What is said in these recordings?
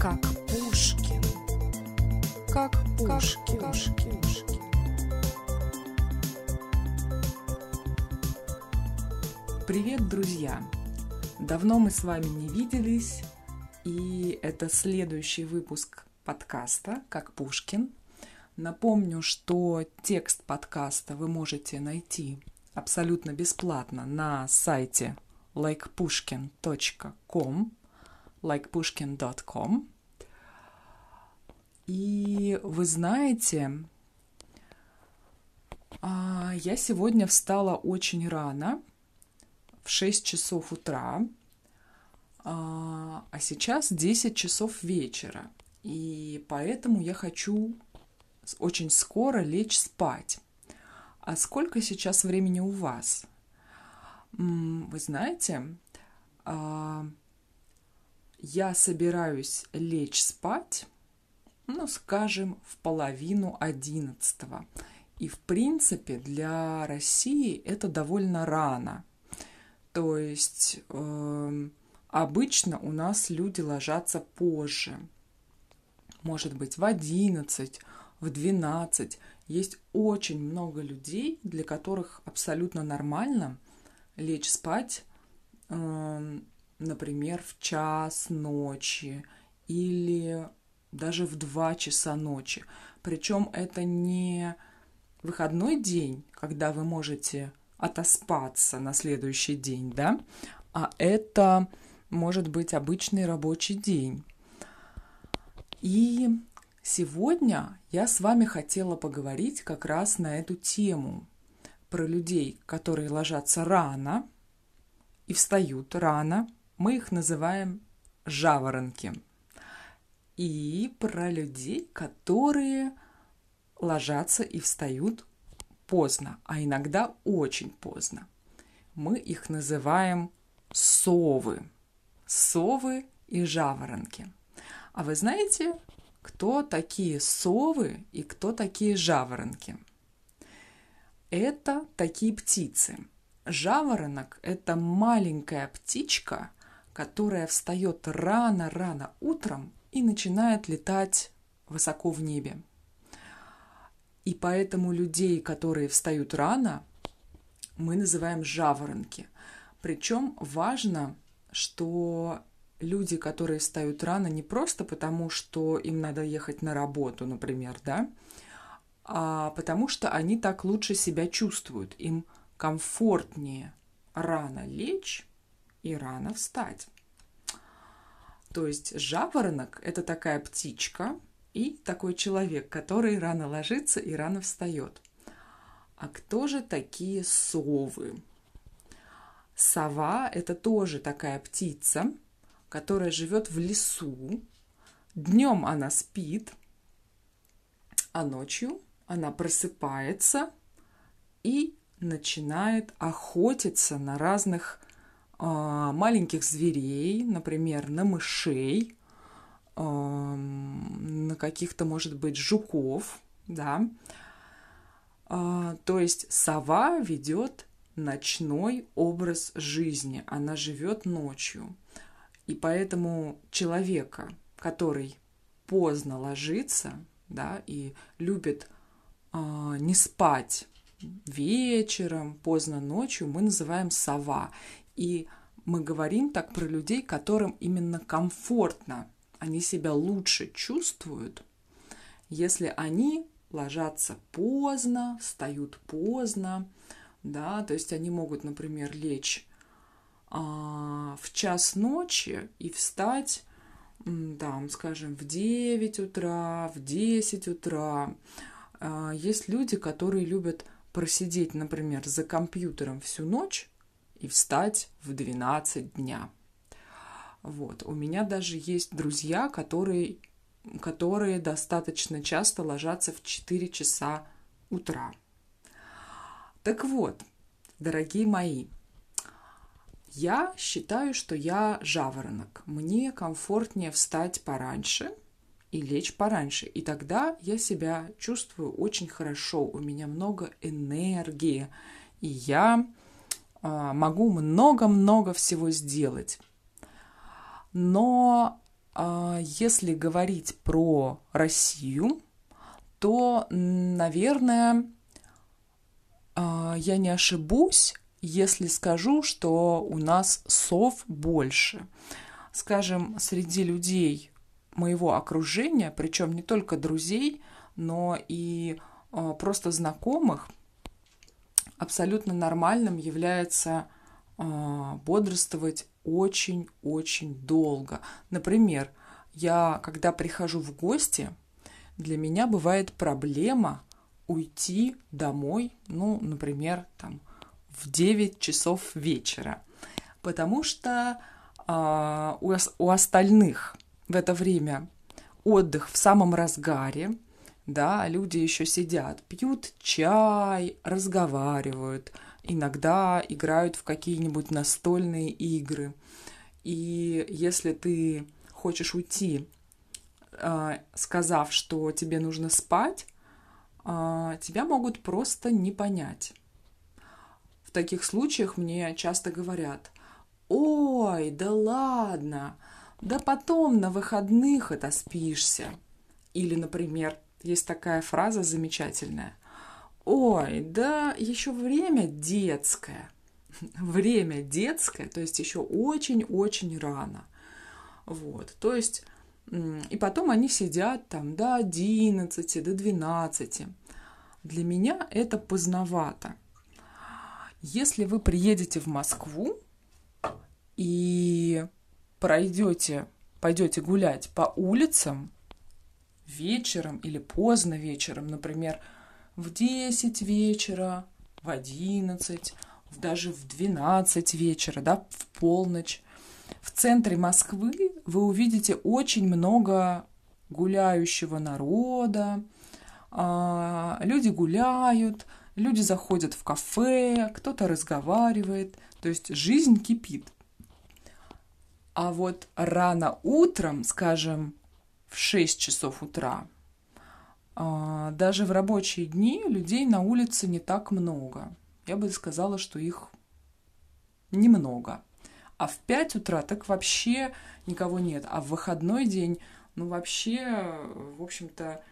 Как Пушкин. Как Пушкин. Как Пушкин. Привет, друзья! Давно мы с вами не виделись, и это следующий выпуск подкаста «Как Пушкин». Напомню, что текст подкаста вы можете найти абсолютно бесплатно на сайте likepushkin.com likepushkin.com И вы знаете, а, я сегодня встала очень рано – в 6 часов утра, а, а сейчас 10 часов вечера. И поэтому я хочу очень скоро лечь спать. А сколько сейчас времени у вас? Вы знаете, а, я собираюсь лечь спать, ну, скажем, в половину одиннадцатого. И, в принципе, для России это довольно рано – то есть э, обычно у нас люди ложатся позже. Может быть, в 11, в 12. Есть очень много людей, для которых абсолютно нормально лечь спать, э, например, в час ночи или даже в 2 часа ночи. Причем это не выходной день, когда вы можете отоспаться на следующий день, да, а это может быть обычный рабочий день. И сегодня я с вами хотела поговорить как раз на эту тему про людей, которые ложатся рано и встают рано. Мы их называем жаворонки. И про людей, которые ложатся и встают поздно, а иногда очень поздно. Мы их называем совы. Совы и жаворонки. А вы знаете, кто такие совы и кто такие жаворонки? Это такие птицы. Жаворонок – это маленькая птичка, которая встает рано-рано утром и начинает летать высоко в небе. И поэтому людей, которые встают рано, мы называем жаворонки. Причем важно, что люди, которые встают рано, не просто потому, что им надо ехать на работу, например, да, а потому что они так лучше себя чувствуют. Им комфортнее рано лечь и рано встать. То есть жаворонок – это такая птичка, и такой человек, который рано ложится и рано встает. А кто же такие совы? Сова – это тоже такая птица, которая живет в лесу. Днем она спит, а ночью она просыпается и начинает охотиться на разных маленьких зверей, например, на мышей, на каких-то, может быть, жуков, да. А, то есть сова ведет ночной образ жизни, она живет ночью. И поэтому человека, который поздно ложится, да, и любит э, не спать вечером, поздно ночью, мы называем сова. И мы говорим так про людей, которым именно комфортно они себя лучше чувствуют, если они ложатся поздно, встают поздно, да, то есть они могут, например, лечь а, в час ночи и встать, там, скажем, в 9 утра, в 10 утра. А, есть люди, которые любят просидеть, например, за компьютером всю ночь и встать в 12 дня. Вот. У меня даже есть друзья, которые, которые достаточно часто ложатся в 4 часа утра. Так вот, дорогие мои, я считаю, что я жаворонок. Мне комфортнее встать пораньше и лечь пораньше. И тогда я себя чувствую очень хорошо. У меня много энергии. И я могу много-много всего сделать. Но а, если говорить про Россию, то, наверное, а, я не ошибусь, если скажу, что у нас сов больше. Скажем, среди людей моего окружения, причем не только друзей, но и а, просто знакомых, абсолютно нормальным является бодрствовать очень-очень долго. Например, я, когда прихожу в гости, для меня бывает проблема уйти домой, ну, например, там, в 9 часов вечера. Потому что э, у, у остальных в это время отдых в самом разгаре, да, люди еще сидят, пьют чай, разговаривают, иногда играют в какие-нибудь настольные игры. И если ты хочешь уйти, а, сказав, что тебе нужно спать, а, тебя могут просто не понять. В таких случаях мне часто говорят, ой, да ладно, да потом на выходных это спишься. Или, например, есть такая фраза замечательная. Ой, да еще время детское. Время детское, то есть еще очень-очень рано. Вот, то есть, и потом они сидят там до 11, до 12. Для меня это поздновато. Если вы приедете в Москву и пройдете, пойдете гулять по улицам вечером или поздно вечером, например, в 10 вечера, в 11, даже в 12 вечера, да, в полночь. В центре Москвы вы увидите очень много гуляющего народа, а, люди гуляют, люди заходят в кафе, кто-то разговаривает, то есть жизнь кипит. А вот рано утром, скажем, в 6 часов утра, а, даже в рабочие дни людей на улице не так много. Я бы сказала, что их немного. А в 5 утра так вообще никого нет. А в выходной день, ну вообще, в общем-то,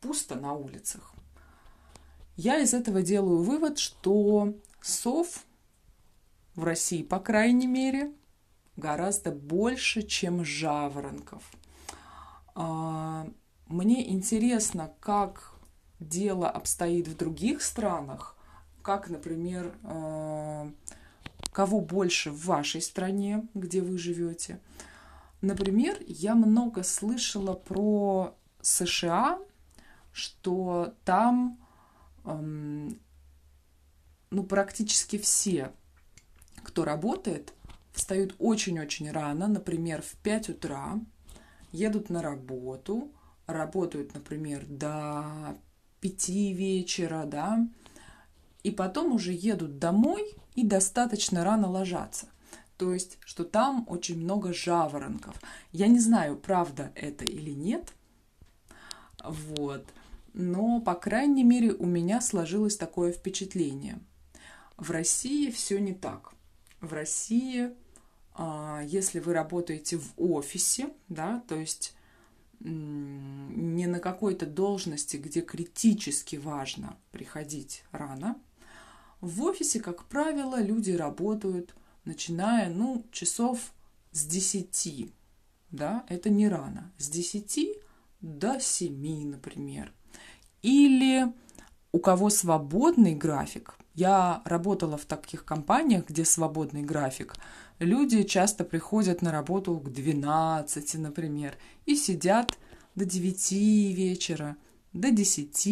пусто на улицах. Я из этого делаю вывод, что сов в России, по крайней мере, гораздо больше, чем жаворонков. А, мне интересно, как дело обстоит в других странах, как, например, а, кого больше в вашей стране, где вы живете. Например, я много слышала про США, что там ну, практически все, кто работает, встают очень-очень рано, например, в 5 утра, едут на работу, работают, например, до 5 вечера, да, и потом уже едут домой и достаточно рано ложатся. То есть, что там очень много жаворонков. Я не знаю, правда это или нет. Вот но, по крайней мере, у меня сложилось такое впечатление. В России все не так. В России, если вы работаете в офисе, да, то есть не на какой-то должности, где критически важно приходить рано, в офисе, как правило, люди работают, начиная, ну, часов с 10, да, это не рано, с 10 до 7, например – или у кого свободный график. Я работала в таких компаниях, где свободный график. Люди часто приходят на работу к 12, например, и сидят до 9 вечера, до 10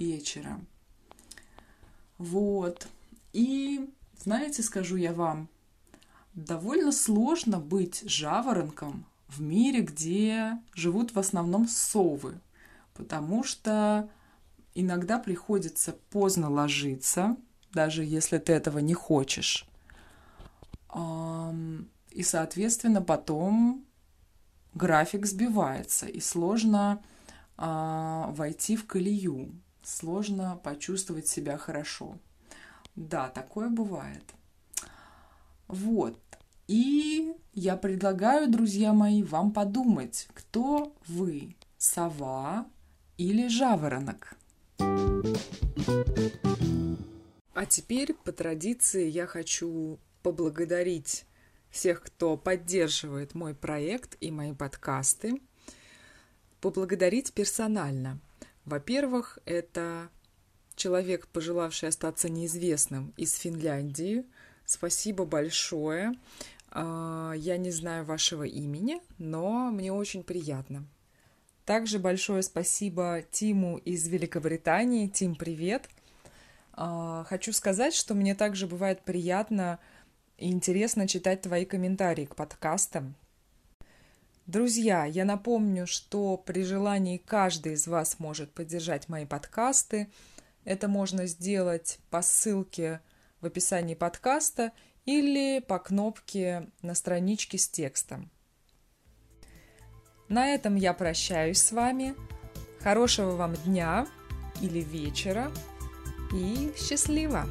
вечера. Вот. И, знаете, скажу я вам, довольно сложно быть жаворонком в мире, где живут в основном совы, потому что иногда приходится поздно ложиться, даже если ты этого не хочешь. И, соответственно, потом график сбивается, и сложно а, войти в колею, сложно почувствовать себя хорошо. Да, такое бывает. Вот. И я предлагаю, друзья мои, вам подумать, кто вы, сова или жаворонок. А теперь, по традиции, я хочу поблагодарить всех, кто поддерживает мой проект и мои подкасты. Поблагодарить персонально. Во-первых, это человек, пожелавший остаться неизвестным из Финляндии. Спасибо большое. А, я не знаю вашего имени, но мне очень приятно. Также большое спасибо Тиму из Великобритании. Тим, привет! А, хочу сказать, что мне также бывает приятно и интересно читать твои комментарии к подкастам. Друзья, я напомню, что при желании каждый из вас может поддержать мои подкасты. Это можно сделать по ссылке в описании подкаста или по кнопке на страничке с текстом. На этом я прощаюсь с вами. Хорошего вам дня или вечера и счастливо!